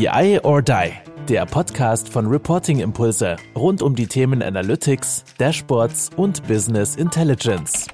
BI or Die, der Podcast von Reporting Impulse rund um die Themen Analytics, Dashboards und Business Intelligence.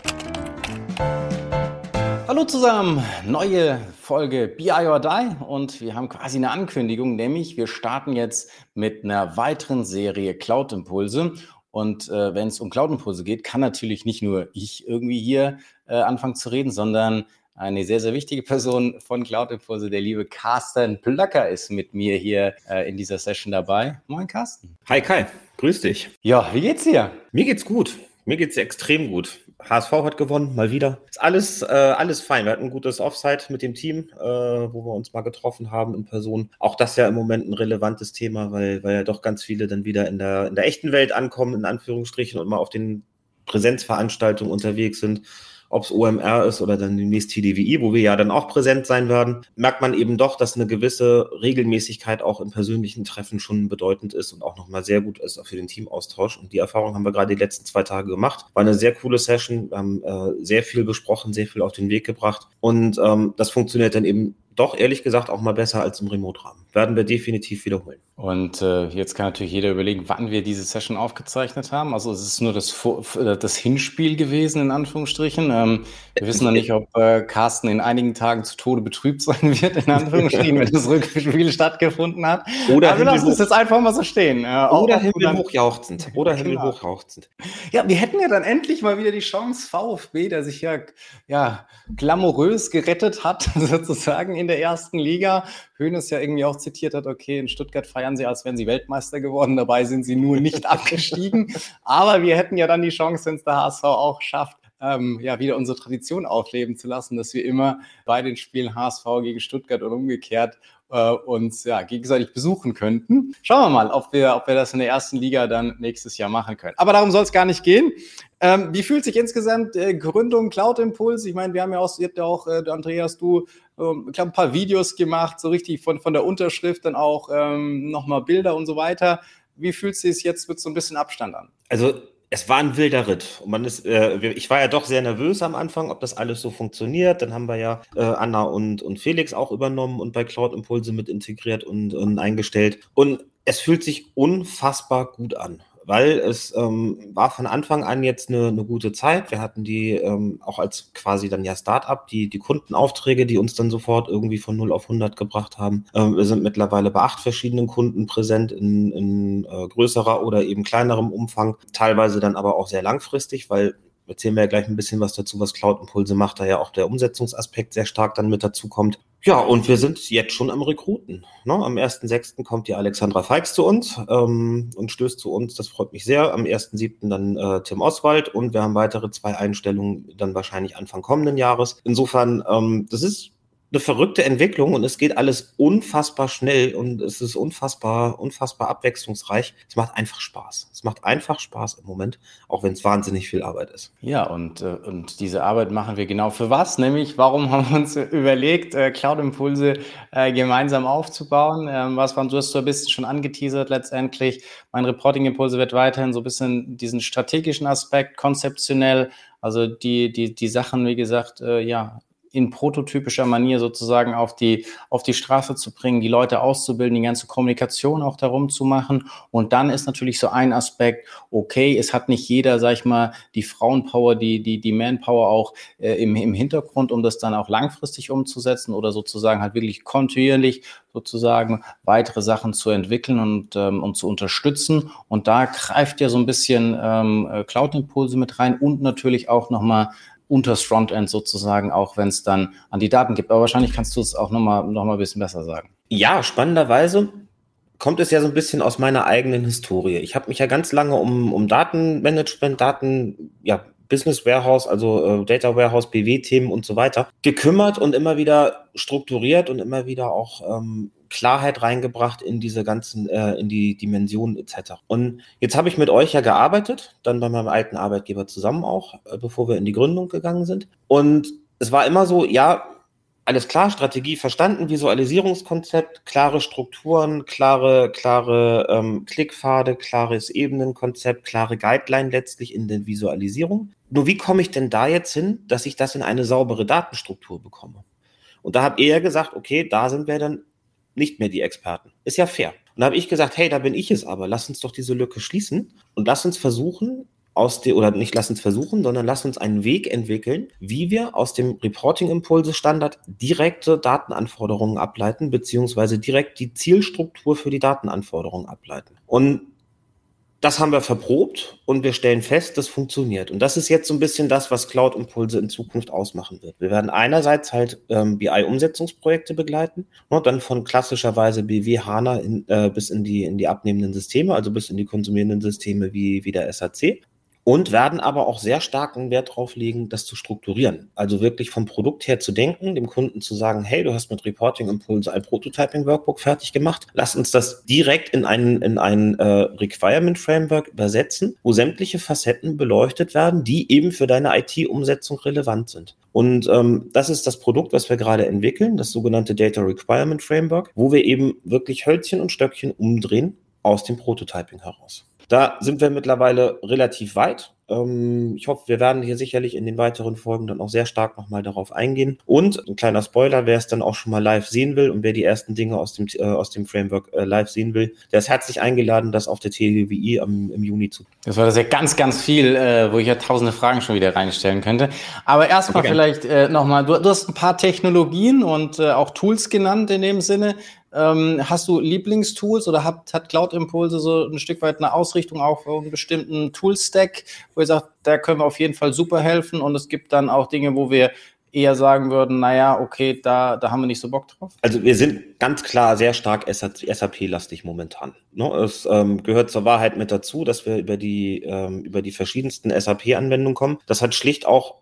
Hallo zusammen, neue Folge BI or Die und wir haben quasi eine Ankündigung, nämlich wir starten jetzt mit einer weiteren Serie Cloud Impulse und äh, wenn es um Cloud Impulse geht, kann natürlich nicht nur ich irgendwie hier äh, anfangen zu reden, sondern eine sehr, sehr wichtige Person von Cloud Impulse, der liebe Carsten Plöcker ist mit mir hier äh, in dieser Session dabei. Moin Carsten. Hi Kai, grüß dich. Ja, wie geht's dir? Mir geht's gut. Mir geht's extrem gut. HSV hat gewonnen, mal wieder. Ist alles, äh, alles fein. Wir hatten ein gutes Offside mit dem Team, äh, wo wir uns mal getroffen haben in Person. Auch das ja im Moment ein relevantes Thema, weil, weil ja doch ganz viele dann wieder in der, in der echten Welt ankommen, in Anführungsstrichen, und mal auf den Präsenzveranstaltungen unterwegs sind ob es OMR ist oder dann demnächst TDWI, wo wir ja dann auch präsent sein werden, merkt man eben doch, dass eine gewisse Regelmäßigkeit auch in persönlichen Treffen schon bedeutend ist und auch nochmal sehr gut ist für den Teamaustausch. Und die Erfahrung haben wir gerade die letzten zwei Tage gemacht. War eine sehr coole Session. Wir haben äh, sehr viel besprochen, sehr viel auf den Weg gebracht. Und ähm, das funktioniert dann eben doch ehrlich gesagt auch mal besser als im Remote-Rahmen. Werden wir definitiv wiederholen. Und äh, jetzt kann natürlich jeder überlegen, wann wir diese Session aufgezeichnet haben. Also es ist nur das, das Hinspiel gewesen, in Anführungsstrichen. Ähm, wir wissen noch nicht, ob äh, Carsten in einigen Tagen zu Tode betrübt sein wird, in Anführungsstrichen, wenn das Rückspiel stattgefunden hat. Oder Aber wir lassen es jetzt einfach mal so stehen. Äh, oder himmelhochjauchzend. Oder genau. himmelhochjauchzend. Ja, wir hätten ja dann endlich mal wieder die Chance, VfB, der sich ja, ja glamourös gerettet hat, sozusagen in der ersten Liga. Hönes ja irgendwie auch zitiert hat, okay, in Stuttgart feiern sie, als wären sie Weltmeister geworden, dabei sind sie nur nicht abgestiegen. Aber wir hätten ja dann die Chance, wenn es der HSV auch schafft, ähm, ja, wieder unsere Tradition aufleben zu lassen, dass wir immer bei den Spielen HSV gegen Stuttgart und umgekehrt äh, uns ja, gegenseitig besuchen könnten. Schauen wir mal, ob wir, ob wir das in der ersten Liga dann nächstes Jahr machen können. Aber darum soll es gar nicht gehen. Ähm, wie fühlt sich insgesamt äh, Gründung Cloud Impuls? Ich meine, wir haben ja auch, ihr habt ja auch, äh, Andreas, du, ähm, ich glaube, ein paar Videos gemacht, so richtig von, von der Unterschrift, dann auch ähm, nochmal Bilder und so weiter. Wie fühlt es sich jetzt mit so ein bisschen Abstand an? Also es war ein wilder Ritt. Und man ist, äh, ich war ja doch sehr nervös am Anfang, ob das alles so funktioniert. Dann haben wir ja äh, Anna und, und Felix auch übernommen und bei Cloud Impulse mit integriert und, und eingestellt. Und es fühlt sich unfassbar gut an weil es ähm, war von Anfang an jetzt eine, eine gute Zeit. Wir hatten die ähm, auch als quasi dann ja Start-up, die, die Kundenaufträge, die uns dann sofort irgendwie von 0 auf 100 gebracht haben. Ähm, wir sind mittlerweile bei acht verschiedenen Kunden präsent in, in äh, größerer oder eben kleinerem Umfang, teilweise dann aber auch sehr langfristig, weil erzählen wir ja gleich ein bisschen was dazu, was Cloud Impulse macht, da ja auch der Umsetzungsaspekt sehr stark dann mit dazu kommt. Ja, und wir sind jetzt schon am Rekruten. Ne? Am 1.6. kommt die Alexandra Feix zu uns ähm, und stößt zu uns. Das freut mich sehr. Am 1.7. dann äh, Tim Oswald und wir haben weitere zwei Einstellungen dann wahrscheinlich Anfang kommenden Jahres. Insofern, ähm, das ist eine verrückte Entwicklung und es geht alles unfassbar schnell und es ist unfassbar, unfassbar abwechslungsreich. Es macht einfach Spaß. Es macht einfach Spaß im Moment, auch wenn es wahnsinnig viel Arbeit ist. Ja, und, äh, und diese Arbeit machen wir genau für was? Nämlich, warum haben wir uns überlegt, äh, Cloud Impulse äh, gemeinsam aufzubauen? Ähm, was waren, du hast so ein bisschen schon angeteasert letztendlich. Mein Reporting Impulse wird weiterhin so ein bisschen diesen strategischen Aspekt, konzeptionell, also die, die, die Sachen, wie gesagt, ja, in prototypischer Manier sozusagen auf die, auf die Straße zu bringen, die Leute auszubilden, die ganze Kommunikation auch darum zu machen. Und dann ist natürlich so ein Aspekt, okay, es hat nicht jeder, sag ich mal, die Frauenpower, die, die, die Manpower auch äh, im, im Hintergrund, um das dann auch langfristig umzusetzen oder sozusagen halt wirklich kontinuierlich sozusagen weitere Sachen zu entwickeln und, ähm, und zu unterstützen. Und da greift ja so ein bisschen ähm, äh, Cloud-Impulse mit rein und natürlich auch nochmal unters Frontend sozusagen, auch wenn es dann an die Daten gibt. Aber wahrscheinlich kannst du es auch nochmal noch mal ein bisschen besser sagen. Ja, spannenderweise kommt es ja so ein bisschen aus meiner eigenen Historie. Ich habe mich ja ganz lange um, um Datenmanagement, Daten, ja, Business Warehouse, also äh, Data Warehouse, BW-Themen und so weiter gekümmert und immer wieder strukturiert und immer wieder auch ähm, Klarheit reingebracht in diese ganzen, äh, in die Dimensionen etc. Und jetzt habe ich mit euch ja gearbeitet, dann bei meinem alten Arbeitgeber zusammen auch, äh, bevor wir in die Gründung gegangen sind. Und es war immer so, ja, alles klar, Strategie verstanden, Visualisierungskonzept, klare Strukturen, klare, klare ähm, Klickpfade, klares Ebenenkonzept, klare Guideline letztlich in der Visualisierung. Nur wie komme ich denn da jetzt hin, dass ich das in eine saubere Datenstruktur bekomme? Und da ihr ja gesagt, okay, da sind wir dann nicht mehr die Experten. Ist ja fair. Und da habe ich gesagt, hey, da bin ich es aber. Lass uns doch diese Lücke schließen und lass uns versuchen, aus dem, oder nicht lass uns versuchen, sondern lass uns einen Weg entwickeln, wie wir aus dem Reporting-Impulse-Standard direkte Datenanforderungen ableiten, beziehungsweise direkt die Zielstruktur für die Datenanforderungen ableiten. Und das haben wir verprobt und wir stellen fest, das funktioniert. Und das ist jetzt so ein bisschen das, was Cloud Impulse in Zukunft ausmachen wird. Wir werden einerseits halt ähm, BI-Umsetzungsprojekte begleiten, und ne, dann von klassischerweise BW HANA in, äh, bis in die, in die abnehmenden Systeme, also bis in die konsumierenden Systeme wie, wie der SAC und werden aber auch sehr starken Wert darauf legen, das zu strukturieren. Also wirklich vom Produkt her zu denken, dem Kunden zu sagen, hey, du hast mit Reporting Impulse ein Prototyping Workbook fertig gemacht. Lass uns das direkt in ein, in ein äh, Requirement Framework übersetzen, wo sämtliche Facetten beleuchtet werden, die eben für deine IT-Umsetzung relevant sind. Und ähm, das ist das Produkt, was wir gerade entwickeln, das sogenannte Data Requirement Framework, wo wir eben wirklich Hölzchen und Stöckchen umdrehen aus dem Prototyping heraus. Da sind wir mittlerweile relativ weit. Ähm, ich hoffe, wir werden hier sicherlich in den weiteren Folgen dann auch sehr stark nochmal darauf eingehen. Und ein kleiner Spoiler, wer es dann auch schon mal live sehen will und wer die ersten Dinge aus dem, äh, aus dem Framework äh, live sehen will, der ist herzlich eingeladen, das auf der TGWI am, im Juni zu. Das war das ja ganz, ganz viel, äh, wo ich ja tausende Fragen schon wieder reinstellen könnte. Aber erstmal okay. vielleicht äh, nochmal, du, du hast ein paar Technologien und äh, auch Tools genannt in dem Sinne. Ähm, hast du Lieblingstools oder hat, hat Cloud Impulse so ein Stück weit eine Ausrichtung auf einen bestimmten Toolstack, wo ihr sagt, da können wir auf jeden Fall super helfen und es gibt dann auch Dinge, wo wir eher sagen würden, naja, okay, da, da haben wir nicht so Bock drauf? Also wir sind ganz klar sehr stark SAP-lastig momentan. Ne? Es ähm, gehört zur Wahrheit mit dazu, dass wir über die, ähm, über die verschiedensten SAP-Anwendungen kommen. Das hat schlicht auch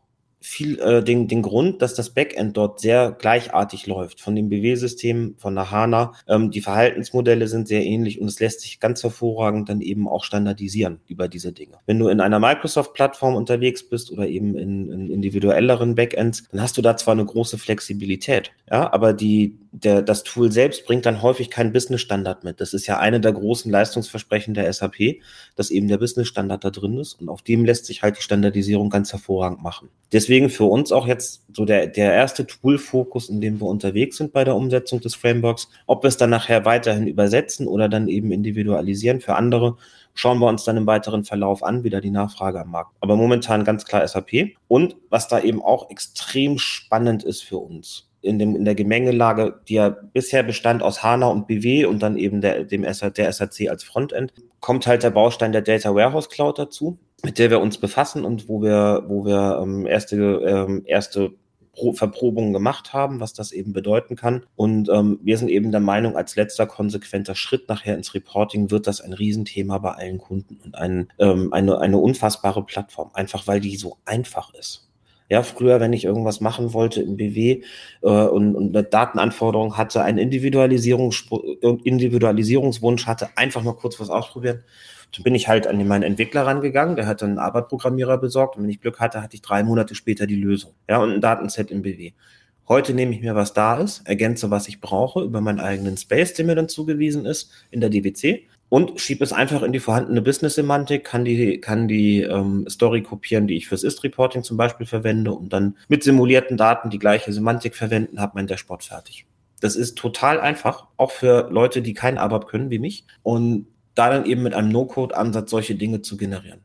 viel äh, den, den Grund, dass das Backend dort sehr gleichartig läuft. Von dem BW-System, von der HANA. Ähm, die Verhaltensmodelle sind sehr ähnlich und es lässt sich ganz hervorragend dann eben auch standardisieren über diese Dinge. Wenn du in einer Microsoft-Plattform unterwegs bist oder eben in, in individuelleren Backends, dann hast du da zwar eine große Flexibilität, ja, aber die, der, das Tool selbst bringt dann häufig keinen Business-Standard mit. Das ist ja eine der großen Leistungsversprechen der SAP, dass eben der Business-Standard da drin ist und auf dem lässt sich halt die Standardisierung ganz hervorragend machen. Deswegen für uns auch jetzt so der, der erste Tool-Fokus, in dem wir unterwegs sind bei der Umsetzung des Frameworks. Ob wir es dann nachher weiterhin übersetzen oder dann eben individualisieren für andere, schauen wir uns dann im weiteren Verlauf an, wieder die Nachfrage am Markt. Aber momentan ganz klar SAP. Und was da eben auch extrem spannend ist für uns, in, dem, in der Gemengelage, die ja bisher bestand aus HANA und BW und dann eben der, dem der SAC als Frontend, kommt halt der Baustein der Data Warehouse Cloud dazu, mit der wir uns befassen und wo wir, wo wir ähm, erste, ähm, erste Verprobungen gemacht haben, was das eben bedeuten kann. Und ähm, wir sind eben der Meinung, als letzter konsequenter Schritt nachher ins Reporting wird das ein Riesenthema bei allen Kunden und ein, ähm, eine, eine unfassbare Plattform, einfach weil die so einfach ist. Ja, früher, wenn ich irgendwas machen wollte im BW äh, und, und eine Datenanforderung hatte, einen Individualisierungs Individualisierungswunsch hatte, einfach mal kurz was ausprobieren, dann bin ich halt an meinen Entwickler rangegangen, der hat dann einen Arbeitprogrammierer besorgt und wenn ich Glück hatte, hatte ich drei Monate später die Lösung. Ja, und ein Datenset im BW. Heute nehme ich mir, was da ist, ergänze, was ich brauche über meinen eigenen Space, der mir dann zugewiesen ist in der DWC und schiebe es einfach in die vorhandene Business-Semantik, kann die, kann die ähm, Story kopieren, die ich fürs Ist-Reporting zum Beispiel verwende und dann mit simulierten Daten die gleiche Semantik verwenden, habe mein Dashboard fertig. Das ist total einfach, auch für Leute, die kein ABAP können wie mich und da dann eben mit einem No-Code-Ansatz solche Dinge zu generieren.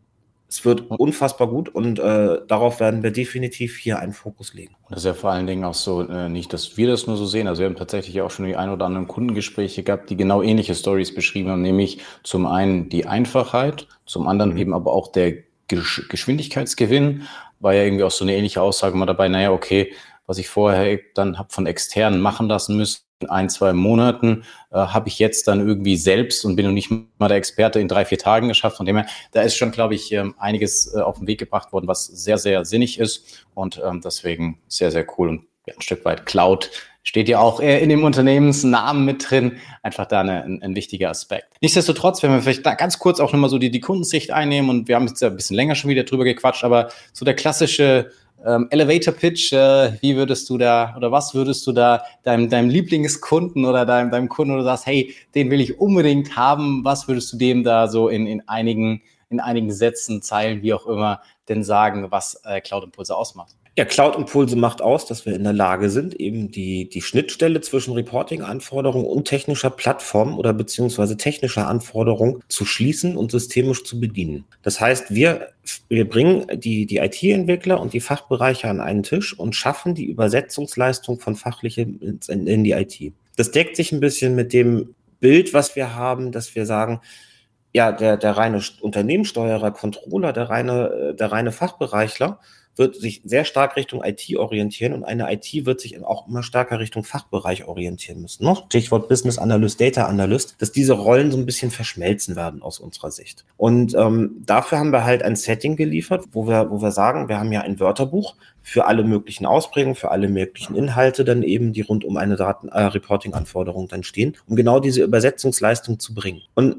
Es wird unfassbar gut und äh, darauf werden wir definitiv hier einen Fokus legen. Und das ist ja vor allen Dingen auch so, äh, nicht, dass wir das nur so sehen. Also wir haben tatsächlich auch schon die ein oder anderen Kundengespräche gehabt, die genau ähnliche Stories beschrieben haben, nämlich zum einen die Einfachheit, zum anderen mhm. eben aber auch der Gesch Geschwindigkeitsgewinn. War ja irgendwie auch so eine ähnliche Aussage mal dabei, naja, okay, was ich vorher dann habe von externen machen lassen müssen, ein, zwei Monaten äh, habe ich jetzt dann irgendwie selbst und bin noch nicht mal der Experte in drei, vier Tagen geschafft. Von dem her, da ist schon, glaube ich, ähm, einiges äh, auf den Weg gebracht worden, was sehr, sehr sinnig ist und ähm, deswegen sehr, sehr cool und ein Stück weit Cloud steht ja auch äh, in dem Unternehmensnamen mit drin. Einfach da eine, ein, ein, wichtiger Aspekt. Nichtsdestotrotz, wenn wir vielleicht da ganz kurz auch nochmal so die, die Kundensicht einnehmen und wir haben jetzt ja ein bisschen länger schon wieder drüber gequatscht, aber so der klassische ähm, Elevator Pitch, äh, wie würdest du da oder was würdest du da deinem, deinem Lieblingskunden oder deinem, deinem Kunden oder sagst, hey, den will ich unbedingt haben, was würdest du dem da so in, in einigen in einigen Sätzen, Zeilen, wie auch immer, denn sagen, was äh, Cloud Impulse ausmacht? Ja, Cloud Impulse macht aus, dass wir in der Lage sind, eben die, die Schnittstelle zwischen Reporting-Anforderungen und technischer Plattform oder beziehungsweise technischer Anforderung zu schließen und systemisch zu bedienen. Das heißt, wir, wir bringen die, die IT-Entwickler und die Fachbereiche an einen Tisch und schaffen die Übersetzungsleistung von fachlichem in, in die IT. Das deckt sich ein bisschen mit dem Bild, was wir haben, dass wir sagen, ja, der, der reine Unternehmenssteuerer, Controller, der reine, der reine Fachbereichler, wird sich sehr stark Richtung IT orientieren und eine IT wird sich auch immer stärker Richtung Fachbereich orientieren müssen. Ne? Stichwort Business Analyst, Data Analyst, dass diese Rollen so ein bisschen verschmelzen werden aus unserer Sicht. Und ähm, dafür haben wir halt ein Setting geliefert, wo wir, wo wir sagen, wir haben ja ein Wörterbuch für alle möglichen Ausprägungen, für alle möglichen Inhalte dann eben, die rund um eine Daten äh, Reporting-Anforderung dann stehen, um genau diese Übersetzungsleistung zu bringen. Und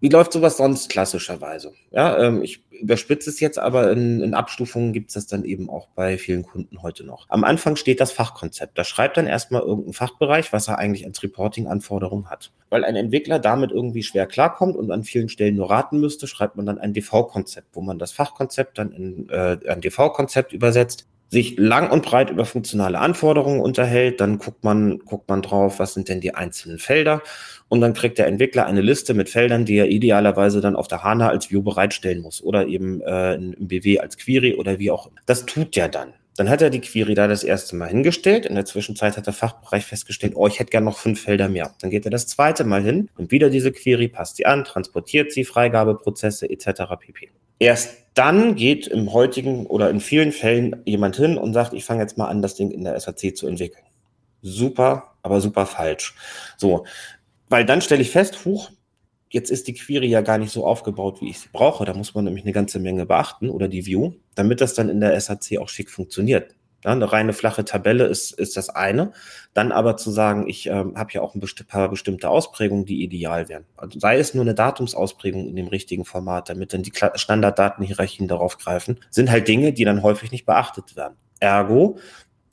wie läuft sowas sonst klassischerweise? Ja, ähm, ich überspitze es jetzt, aber in, in Abstufungen gibt es das dann eben auch bei vielen Kunden heute noch. Am Anfang steht das Fachkonzept. Da schreibt dann erstmal irgendein Fachbereich, was er eigentlich als Reporting-Anforderung hat. Weil ein Entwickler damit irgendwie schwer klarkommt und an vielen Stellen nur raten müsste, schreibt man dann ein DV-Konzept, wo man das Fachkonzept dann in äh, ein DV-Konzept übersetzt sich lang und breit über funktionale Anforderungen unterhält, dann guckt man, guckt man drauf, was sind denn die einzelnen Felder und dann kriegt der Entwickler eine Liste mit Feldern, die er idealerweise dann auf der HANA als View bereitstellen muss oder eben äh, im BW als Query oder wie auch immer. Das tut er dann. Dann hat er die Query da das erste Mal hingestellt. In der Zwischenzeit hat der Fachbereich festgestellt, oh, ich hätte gern noch fünf Felder mehr. Dann geht er das zweite Mal hin und wieder diese Query, passt sie an, transportiert sie, Freigabeprozesse etc. pp. Erst dann geht im heutigen oder in vielen Fällen jemand hin und sagt, ich fange jetzt mal an, das Ding in der SAC zu entwickeln. Super, aber super falsch. So, weil dann stelle ich fest, huch, jetzt ist die Query ja gar nicht so aufgebaut, wie ich sie brauche. Da muss man nämlich eine ganze Menge beachten oder die View, damit das dann in der SAC auch schick funktioniert. Ja, eine reine flache Tabelle ist, ist das eine. Dann aber zu sagen, ich ähm, habe ja auch ein besti paar bestimmte Ausprägungen, die ideal wären. Also sei es nur eine Datumsausprägung in dem richtigen Format, damit dann die Standarddatenhierarchien darauf greifen, sind halt Dinge, die dann häufig nicht beachtet werden. Ergo,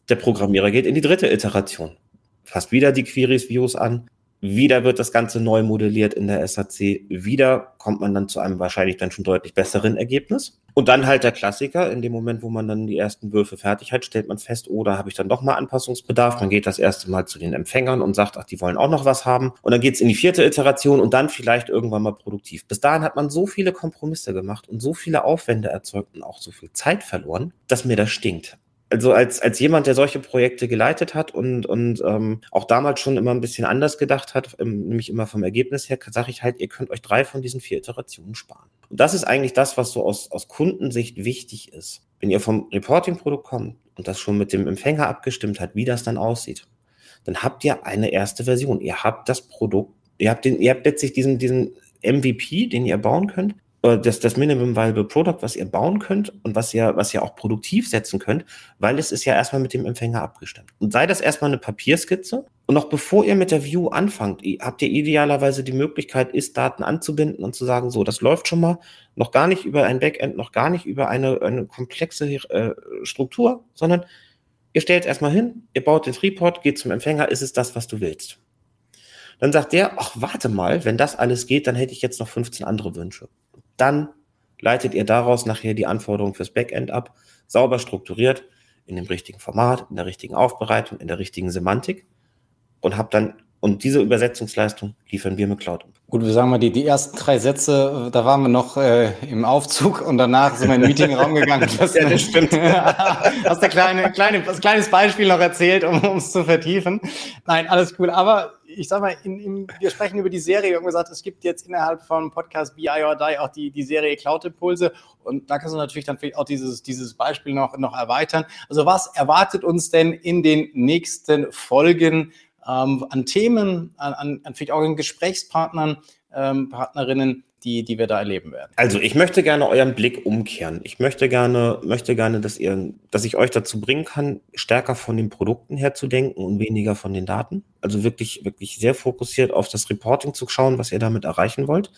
der Programmierer geht in die dritte Iteration. Fasst wieder die Queries Views an, wieder wird das Ganze neu modelliert in der SAC. Wieder kommt man dann zu einem wahrscheinlich dann schon deutlich besseren Ergebnis. Und dann halt der Klassiker, in dem Moment, wo man dann die ersten Würfe fertig hat, stellt man fest, oh, habe ich dann doch mal Anpassungsbedarf. Man geht das erste Mal zu den Empfängern und sagt, ach, die wollen auch noch was haben. Und dann geht's in die vierte Iteration und dann vielleicht irgendwann mal produktiv. Bis dahin hat man so viele Kompromisse gemacht und so viele Aufwände erzeugt und auch so viel Zeit verloren, dass mir das stinkt also als, als jemand, der solche Projekte geleitet hat und, und ähm, auch damals schon immer ein bisschen anders gedacht hat, ähm, nämlich immer vom Ergebnis her, sage ich halt, ihr könnt euch drei von diesen vier Iterationen sparen. Und das ist eigentlich das, was so aus, aus Kundensicht wichtig ist. Wenn ihr vom Reporting-Produkt kommt und das schon mit dem Empfänger abgestimmt hat, wie das dann aussieht, dann habt ihr eine erste Version. Ihr habt das Produkt, ihr habt den, ihr habt letztlich diesen, diesen MVP, den ihr bauen könnt, das, das Minimum Viable Product, was ihr bauen könnt und was ihr, was ihr auch produktiv setzen könnt, weil es ist ja erstmal mit dem Empfänger abgestimmt. Und sei das erstmal eine Papierskizze und noch bevor ihr mit der View anfangt, habt ihr idealerweise die Möglichkeit, Ist-Daten anzubinden und zu sagen, so, das läuft schon mal, noch gar nicht über ein Backend, noch gar nicht über eine, eine komplexe äh, Struktur, sondern ihr stellt erstmal hin, ihr baut den Report, geht zum Empfänger, ist es das, was du willst. Dann sagt der, ach, warte mal, wenn das alles geht, dann hätte ich jetzt noch 15 andere Wünsche. Dann leitet ihr daraus nachher die Anforderungen fürs Backend ab, sauber strukturiert, in dem richtigen Format, in der richtigen Aufbereitung, in der richtigen Semantik und habt dann und diese Übersetzungsleistung liefern wir mit Cloud. Gut, wir sagen mal, die, die ersten drei Sätze, da waren wir noch äh, im Aufzug und danach sind wir in den Meetingraum gegangen. Das, ja, das stimmt. hast du kleine, kleine, ein kleines Beispiel noch erzählt, um es zu vertiefen. Nein, alles cool. Aber ich sag mal, in, in, wir sprechen über die Serie. Wir haben gesagt, es gibt jetzt innerhalb von Podcast BI or Die auch die, die Serie Cloud Impulse. Und da kannst du natürlich dann vielleicht auch dieses, dieses Beispiel noch, noch erweitern. Also was erwartet uns denn in den nächsten Folgen? ähm, an Themen, an, an, an vielleicht auch an Gesprächspartnern, ähm, Partnerinnen, die, die wir da erleben werden. Also ich möchte gerne euren Blick umkehren. Ich möchte gerne, möchte gerne, dass ihr, dass ich euch dazu bringen kann, stärker von den Produkten her zu denken und weniger von den Daten. Also wirklich, wirklich sehr fokussiert auf das Reporting zu schauen, was ihr damit erreichen wollt.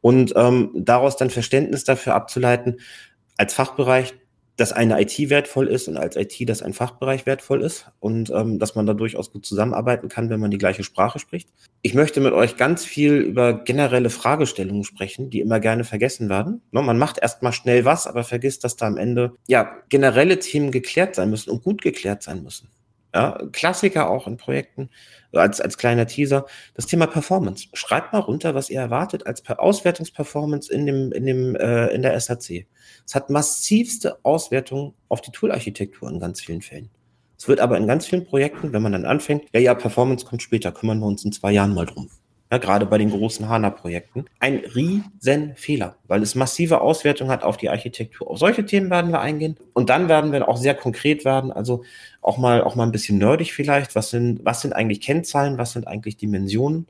Und ähm, daraus dann Verständnis dafür abzuleiten, als Fachbereich dass eine IT wertvoll ist und als IT, dass ein Fachbereich wertvoll ist und ähm, dass man da durchaus gut zusammenarbeiten kann, wenn man die gleiche Sprache spricht. Ich möchte mit euch ganz viel über generelle Fragestellungen sprechen, die immer gerne vergessen werden. No, man macht erstmal schnell was, aber vergisst, dass da am Ende ja generelle Themen geklärt sein müssen und gut geklärt sein müssen. Ja, Klassiker auch in Projekten, als, als kleiner Teaser. Das Thema Performance. Schreibt mal runter, was ihr erwartet als Auswertungsperformance in dem, in dem, äh, in der SAC. Es hat massivste Auswertungen auf die Toolarchitektur in ganz vielen Fällen. Es wird aber in ganz vielen Projekten, wenn man dann anfängt, ja, ja, Performance kommt später, kümmern wir uns in zwei Jahren mal drum ja, gerade bei den großen HANA-Projekten, ein riesen Fehler, weil es massive Auswirkungen hat auf die Architektur. Auf solche Themen werden wir eingehen und dann werden wir auch sehr konkret werden, also auch mal, auch mal ein bisschen nerdig vielleicht. Was sind, was sind eigentlich Kennzahlen? Was sind eigentlich Dimensionen?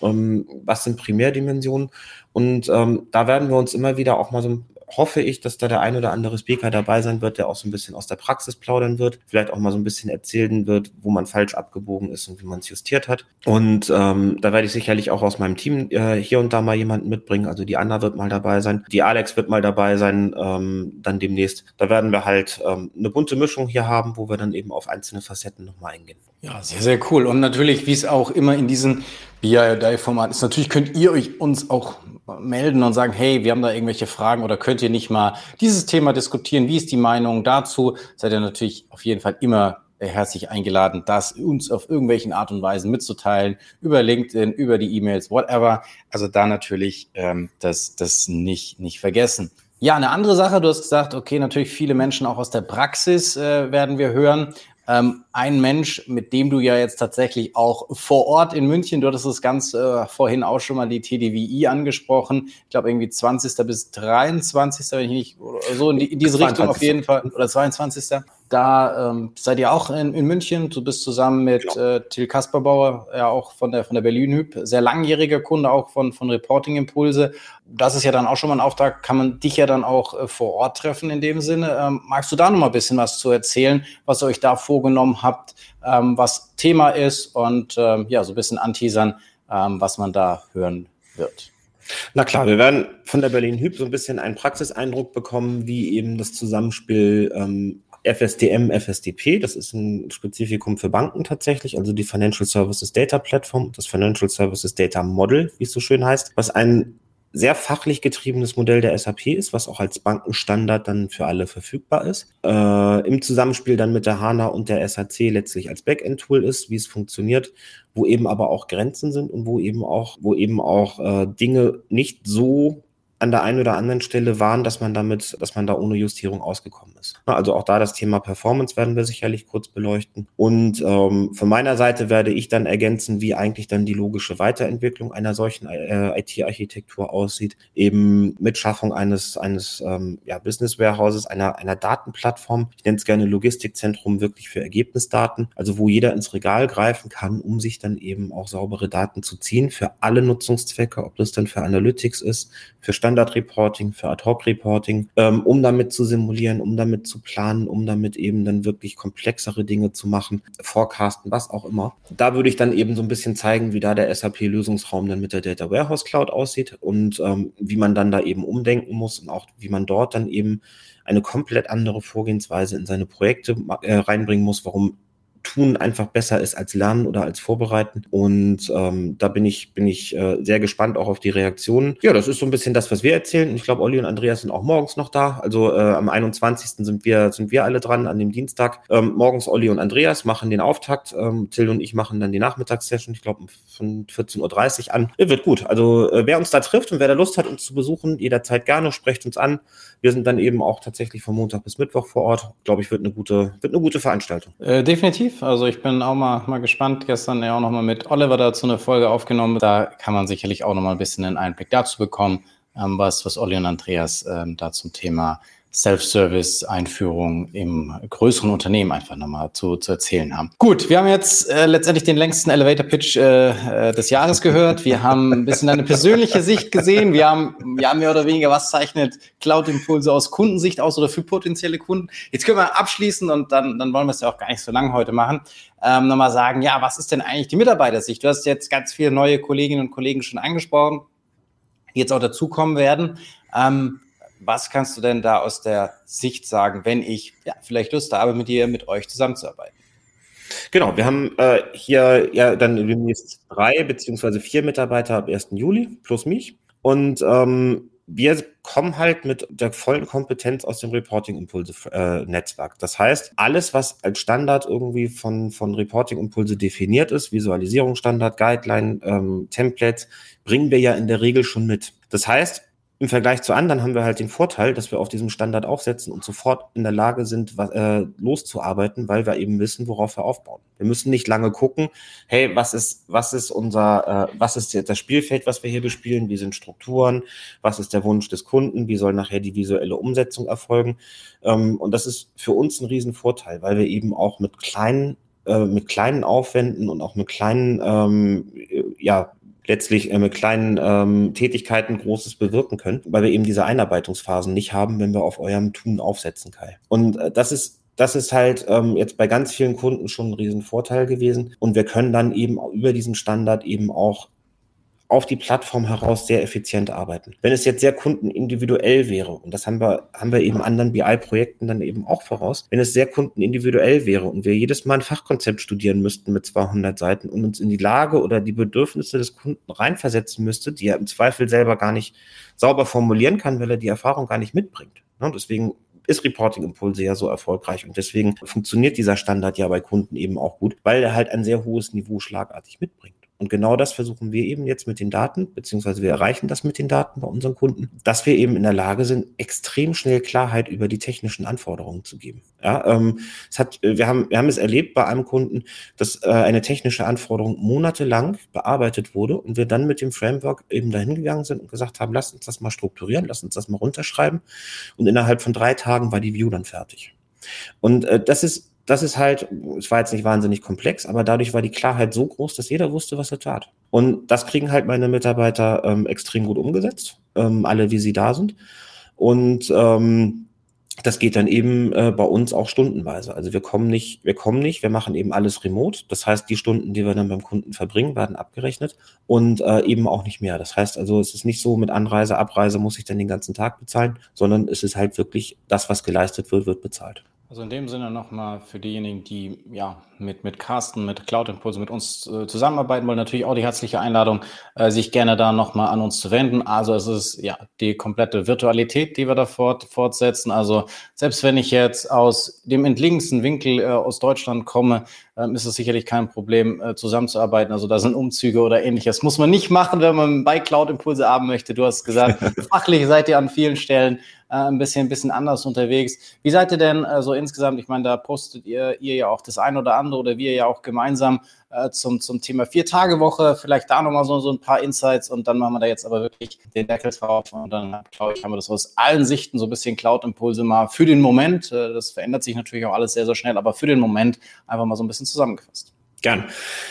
Ähm, was sind Primärdimensionen? Und ähm, da werden wir uns immer wieder auch mal so hoffe ich, dass da der ein oder andere Speaker dabei sein wird, der auch so ein bisschen aus der Praxis plaudern wird, vielleicht auch mal so ein bisschen erzählen wird, wo man falsch abgebogen ist und wie man es justiert hat. Und ähm, da werde ich sicherlich auch aus meinem Team äh, hier und da mal jemanden mitbringen. Also die Anna wird mal dabei sein, die Alex wird mal dabei sein, ähm, dann demnächst. Da werden wir halt ähm, eine bunte Mischung hier haben, wo wir dann eben auf einzelne Facetten nochmal eingehen. Ja, sehr, sehr cool. Und natürlich, wie es auch immer in diesen BI-Format ist, natürlich könnt ihr euch uns auch melden und sagen, hey, wir haben da irgendwelche Fragen oder könnt ihr nicht mal dieses Thema diskutieren? Wie ist die Meinung dazu? Seid ihr natürlich auf jeden Fall immer herzlich eingeladen, das uns auf irgendwelchen Art und Weisen mitzuteilen, über LinkedIn, über die E-Mails, whatever. Also da natürlich ähm, das, das nicht, nicht vergessen. Ja, eine andere Sache, du hast gesagt, okay, natürlich viele Menschen auch aus der Praxis äh, werden wir hören. Ähm, ein Mensch, mit dem du ja jetzt tatsächlich auch vor Ort in München, du hattest es ganz äh, vorhin auch schon mal die TDWI angesprochen. Ich glaube irgendwie 20. bis 23. wenn ich nicht, so in, die, in diese 22. Richtung auf jeden Fall, oder 22. Da ähm, seid ihr auch in, in München. Du bist zusammen mit ja. äh, Till Kasperbauer, ja auch von der, von der Berlin Hüb, sehr langjähriger Kunde auch von, von Reporting Impulse. Das ist ja dann auch schon mal ein Auftrag, kann man dich ja dann auch äh, vor Ort treffen in dem Sinne. Ähm, magst du da noch mal ein bisschen was zu erzählen, was ihr euch da vorgenommen habt, ähm, was Thema ist und ähm, ja, so ein bisschen anteasern, ähm, was man da hören wird? Na klar, wir werden von der Berlin Hüb so ein bisschen einen Praxiseindruck bekommen, wie eben das Zusammenspiel ähm, FSDM, FSDP, das ist ein Spezifikum für Banken tatsächlich, also die Financial Services Data Platform, das Financial Services Data Model, wie es so schön heißt, was ein sehr fachlich getriebenes Modell der SAP ist, was auch als Bankenstandard dann für alle verfügbar ist. Äh, Im Zusammenspiel dann mit der HANA und der SAC letztlich als Backend-Tool ist, wie es funktioniert, wo eben aber auch Grenzen sind und wo eben auch, wo eben auch äh, Dinge nicht so an der einen oder anderen Stelle waren, dass man damit, dass man da ohne Justierung ausgekommen ist. Also auch da das Thema Performance werden wir sicherlich kurz beleuchten. Und ähm, von meiner Seite werde ich dann ergänzen, wie eigentlich dann die logische Weiterentwicklung einer solchen äh, IT-Architektur aussieht, eben mit Schaffung eines, eines ähm, ja, Business Warehouses, einer, einer Datenplattform. Ich nenne es gerne Logistikzentrum wirklich für Ergebnisdaten, also wo jeder ins Regal greifen kann, um sich dann eben auch saubere Daten zu ziehen für alle Nutzungszwecke, ob das dann für Analytics ist, für Stand Standard-Reporting, für Ad-Hoc-Reporting, ähm, um damit zu simulieren, um damit zu planen, um damit eben dann wirklich komplexere Dinge zu machen, forecasten, was auch immer. Da würde ich dann eben so ein bisschen zeigen, wie da der SAP-Lösungsraum dann mit der Data Warehouse Cloud aussieht und ähm, wie man dann da eben umdenken muss und auch wie man dort dann eben eine komplett andere Vorgehensweise in seine Projekte äh, reinbringen muss, warum tun einfach besser ist als lernen oder als vorbereiten. Und ähm, da bin ich, bin ich äh, sehr gespannt auch auf die Reaktionen. Ja, das ist so ein bisschen das, was wir erzählen. Ich glaube, Olli und Andreas sind auch morgens noch da. Also äh, am 21. sind wir, sind wir alle dran, an dem Dienstag. Ähm, morgens Olli und Andreas machen den Auftakt. Ähm, Till und ich machen dann die Nachmittagssession, ich glaube von 14.30 Uhr an. Wird gut. Also äh, wer uns da trifft und wer da Lust hat, uns zu besuchen, jederzeit gerne, sprecht uns an. Wir sind dann eben auch tatsächlich von Montag bis Mittwoch vor Ort. Glaube ich, wird eine gute, wird eine gute Veranstaltung. Äh, definitiv. Also ich bin auch mal, mal gespannt. Gestern ja auch noch mal mit Oliver dazu eine Folge aufgenommen. Da kann man sicherlich auch noch mal ein bisschen einen Einblick dazu bekommen, ähm, was, was Olli und Andreas ähm, da zum Thema Self-Service-Einführung im größeren Unternehmen einfach nochmal zu, zu erzählen haben. Gut, wir haben jetzt äh, letztendlich den längsten Elevator-Pitch äh, äh, des Jahres gehört. Wir haben ein bisschen deine persönliche Sicht gesehen. Wir haben, wir haben mehr oder weniger, was zeichnet Cloud-Impulse aus Kundensicht aus oder für potenzielle Kunden. Jetzt können wir abschließen und dann, dann wollen wir es ja auch gar nicht so lange heute machen. Ähm, nochmal sagen, ja, was ist denn eigentlich die Mitarbeitersicht? Du hast jetzt ganz viele neue Kolleginnen und Kollegen schon angesprochen, die jetzt auch dazukommen werden. Ähm, Was kannst du denn da aus der Sicht sagen, wenn ich ja, vielleicht Lust habe, mit dir, mit euch zusammenzuarbeiten? Genau, wir haben äh, hier ja dann demnächst drei beziehungsweise vier Mitarbeiter ab 1. Juli plus mich. Und ähm, wir kommen halt mit der vollen Kompetenz aus dem Reporting-Impulse-Netzwerk. Äh, das heißt, alles, was als Standard irgendwie von, von Reporting-Impulse definiert ist, Visualisierungsstandard, Guideline, ähm, Templates, bringen wir ja in der Regel schon mit. Das heißt, im Vergleich zu anderen haben wir halt den Vorteil, dass wir auf diesem Standard aufsetzen und sofort in der Lage sind, was, äh, loszuarbeiten, weil wir eben wissen, worauf wir aufbauen. Wir müssen nicht lange gucken, hey, was ist, was ist unser, äh, was ist das Spielfeld, was wir hier bespielen, wie sind Strukturen, was ist der Wunsch des Kunden, wie soll nachher die visuelle Umsetzung erfolgen. Ähm, und das ist für uns ein Riesenvorteil, weil wir eben auch mit kleinen äh, mit kleinen Aufwänden und auch mit kleinen ähm, ja, letztlich äh, mit kleinen ähm, Tätigkeiten Großes bewirken können, weil wir eben diese Einarbeitungsphasen nicht haben, wenn wir auf eurem Tun aufsetzen, Kai. Und äh, das ist das ist halt ähm, jetzt bei ganz vielen Kunden schon ein Riesenvorteil gewesen. Und wir können dann eben über diesen Standard eben auch auf die Plattform heraus sehr effizient arbeiten. Wenn es jetzt sehr kundenindividuell wäre, und das haben wir, haben wir eben anderen BI-Projekten dann eben auch voraus, wenn es sehr kundenindividuell wäre und wir jedes Mal ein Fachkonzept studieren müssten mit 200 Seiten und uns in die Lage oder die Bedürfnisse des Kunden reinversetzen müsste, die er im Zweifel selber gar nicht sauber formulieren kann, weil er die Erfahrung gar nicht mitbringt. Und deswegen ist Reporting Impulse ja so erfolgreich und deswegen funktioniert dieser Standard ja bei Kunden eben auch gut, weil er halt ein sehr hohes Niveau schlagartig mitbringt. Und genau das versuchen wir eben jetzt mit den Daten, beziehungsweise wir erreichen das mit den Daten bei unseren Kunden, dass wir eben in der Lage sind, extrem schnell Klarheit über die technischen Anforderungen zu geben. Ja, ähm, es hat, wir haben, wir haben es erlebt bei einem Kunden, dass äh, eine technische Anforderung monatelang bearbeitet wurde und wir dann mit dem Framework eben dahin gegangen sind und gesagt haben, lass uns das mal strukturieren, lass uns das mal runterschreiben. Und innerhalb von drei Tagen war die View dann fertig. Und äh, das ist das ist halt, es war jetzt nicht wahnsinnig komplex, aber dadurch war die Klarheit so groß, dass jeder wusste, was er tat. Und das kriegen halt meine Mitarbeiter ähm, extrem gut umgesetzt, ähm, alle wie sie da sind. Und ähm, das geht dann eben äh, bei uns auch stundenweise. Also wir kommen nicht, wir kommen nicht, wir machen eben alles remote. Das heißt, die Stunden, die wir dann beim Kunden verbringen, werden abgerechnet und äh, eben auch nicht mehr. Das heißt also, es ist nicht so mit Anreise, Abreise muss ich dann den ganzen Tag bezahlen, sondern es ist halt wirklich das, was geleistet wird, wird bezahlt. Also in dem Sinne nochmal für diejenigen, die ja mit, mit Carsten, mit Cloud Impulse, mit uns äh, zusammenarbeiten wollen, natürlich auch die herzliche Einladung, äh, sich gerne da nochmal an uns zu wenden. Also es ist ja die komplette Virtualität, die wir da fort, fortsetzen. Also selbst wenn ich jetzt aus dem entlegensten Winkel äh, aus Deutschland komme, ist es sicherlich kein Problem, äh, zusammenzuarbeiten. Also da sind Umzüge oder ähnliches. Muss man nicht machen, wenn man bei Cloud Impulse haben möchte. Du hast gesagt, fachlich seid ihr an vielen Stellen äh, ein bisschen, ein bisschen anders unterwegs. Wie seid ihr denn äh, so insgesamt? Ich meine, da postet ihr, ihr ja auch das ein oder andere oder wir ja auch gemeinsam äh, zum, zum Thema Vier-Tage-Woche. Vielleicht da nochmal so, so ein paar Insights und dann machen wir da jetzt aber wirklich den Deckel drauf und dann, glaube ich, haben wir das aus allen Sichten so ein bisschen Cloud-Impulse mal für den Moment. Äh, das verändert sich natürlich auch alles sehr, sehr schnell, aber für den Moment einfach mal so ein bisschen zusammengefasst. Gern.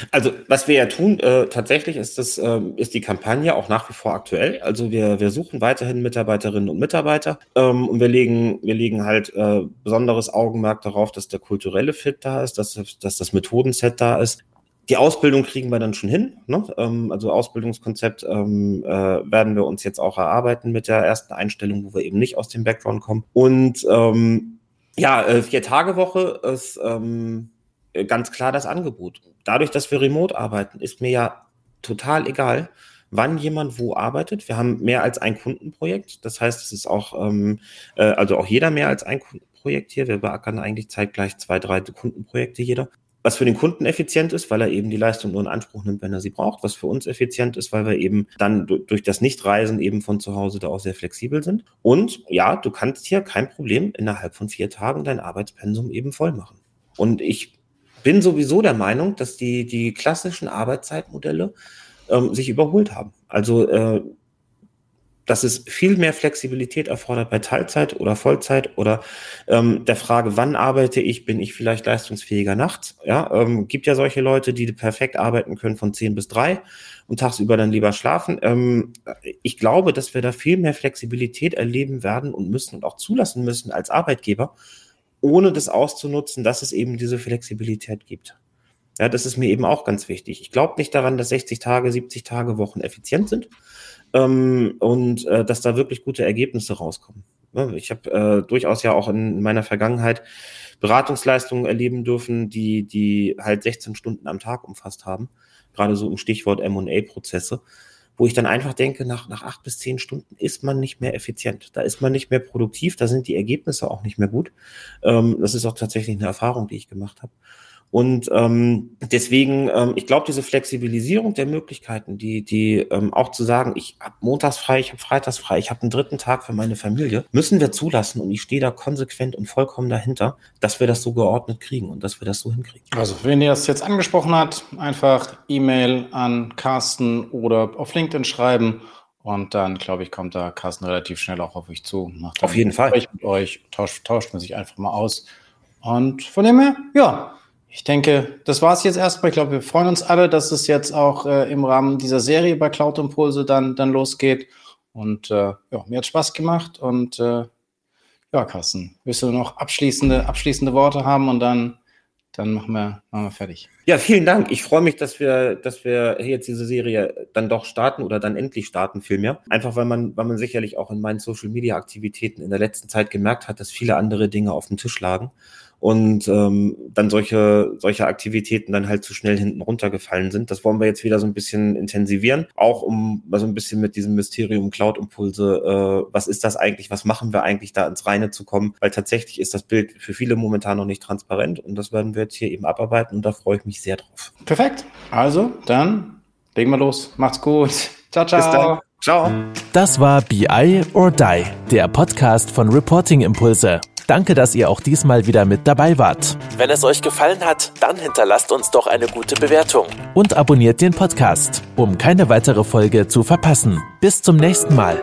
Also was wir ja tun, äh, tatsächlich ist das, äh, ist die Kampagne auch nach wie vor aktuell. Also wir, wir suchen weiterhin Mitarbeiterinnen und Mitarbeiter ähm, und wir legen, wir legen halt äh, besonderes Augenmerk darauf, dass der kulturelle Fit da ist, dass, dass das Methodenset da ist. Die Ausbildung kriegen wir dann schon hin. Ne? Ähm, also Ausbildungskonzept ähm, äh, werden wir uns jetzt auch erarbeiten mit der ersten Einstellung, wo wir eben nicht aus dem Background kommen. Und ähm, ja, äh, vier Tage Woche ist ähm, äh, ganz klar das Angebot. Dadurch, dass wir remote arbeiten, ist mir ja total egal, wann jemand wo arbeitet. Wir haben mehr als ein Kundenprojekt. Das heißt, es ist auch, ähm, äh, also auch jeder mehr als ein Kundenprojekt hier. Wir beackern eigentlich zeitgleich zwei, drei Kundenprojekte jeder. Was für den Kunden effizient ist, weil er eben die Leistung nur in Anspruch nimmt, wenn er sie braucht. Was für uns effizient ist, weil wir eben dann durch das Nichtreisen eben von zu Hause da auch sehr flexibel sind. Und ja, du kannst hier kein Problem innerhalb von vier Tagen dein Arbeitspensum eben voll machen. Und ich bin sowieso der Meinung, dass die, die klassischen Arbeitszeitmodelle ähm, sich überholt haben. Also, äh, dass es viel mehr Flexibilität erfordert bei Teilzeit oder Vollzeit oder ähm, der Frage, wann arbeite ich, bin ich vielleicht leistungsfähiger nachts? Ja, ähm, gibt ja solche Leute, die perfekt arbeiten können von 10 bis 3 und tagsüber dann lieber schlafen. Ähm, ich glaube, dass wir da viel mehr Flexibilität erleben werden und müssen und auch zulassen müssen als Arbeitgeber, ohne das auszunutzen, dass es eben diese Flexibilität gibt. Ja, das ist mir eben auch ganz wichtig. Ich glaube nicht daran, dass 60 Tage, 70 Tage Wochen effizient sind ähm, und äh, dass da wirklich gute Ergebnisse rauskommen. Ne, ich habe äh, durchaus ja auch in meiner Vergangenheit Beratungsleistungen erleben dürfen, die, die halt 16 Stunden am Tag umfasst haben. Gerade so im Stichwort M&A-Prozesse wo ich dann einfach denke, nach, nach acht bis zehn Stunden ist man nicht mehr effizient. Da ist man nicht mehr produktiv, da sind die Ergebnisse auch nicht mehr gut. Ähm, das ist auch tatsächlich eine Erfahrung, die ich gemacht habe. Und ähm, deswegen, ähm, ich glaube, diese Flexibilisierung der Möglichkeiten, die, die ähm, auch zu sagen, ich habe montags frei, ich habe freitags frei, ich habe einen dritten Tag für meine Familie, müssen wir zulassen und ich stehe da konsequent und vollkommen dahinter, dass wir das so geordnet kriegen und dass wir das so hinkriegen. Also, wenn ihr das jetzt angesprochen hat, einfach E-Mail an Carsten oder auf LinkedIn schreiben. Und dann, glaube ich, kommt da Carsten relativ schnell auch auf euch zu. Macht auf jeden Fall. Mit euch tauscht, tauscht man sich einfach mal aus. Und von dem her, ja, ich denke, das war es jetzt erstmal. Ich glaube, wir freuen uns alle, dass es jetzt auch äh, im Rahmen dieser Serie bei Cloud Impulse dann, dann losgeht. Und äh, ja, mir hat Spaß gemacht. Und äh, ja, Carsten, willst du noch abschließende, abschließende Worte haben und dann, dann machen, wir, machen wir fertig. Ja, vielen Dank. Ich freue mich, dass wir, dass wir jetzt diese Serie dann doch starten oder dann endlich starten, vielmehr. Einfach weil man, weil man sicherlich auch in meinen Social Media Aktivitäten in der letzten Zeit gemerkt hat, dass viele andere Dinge auf dem Tisch lagen und ähm, dann solche, solche Aktivitäten dann halt zu schnell hinten runtergefallen sind. Das wollen wir jetzt wieder so ein bisschen intensivieren, auch um so ein bisschen mit diesem Mysterium Cloud-Impulse, äh, was ist das eigentlich, was machen wir eigentlich da ins Reine zu kommen, weil tatsächlich ist das Bild für viele momentan noch nicht transparent und das werden wir jetzt hier eben abarbeiten und da freue ich mich sehr drauf. Perfekt. Also, dann legen wir los. Macht's gut. Ciao, ciao. Bis dann. Ciao. Das war BI or Die, der Podcast von Reporting Impulse. Danke, dass ihr auch diesmal wieder mit dabei wart. Wenn es euch gefallen hat, dann hinterlasst uns doch eine gute Bewertung und abonniert den Podcast, um keine weitere Folge zu verpassen. Bis zum nächsten Mal.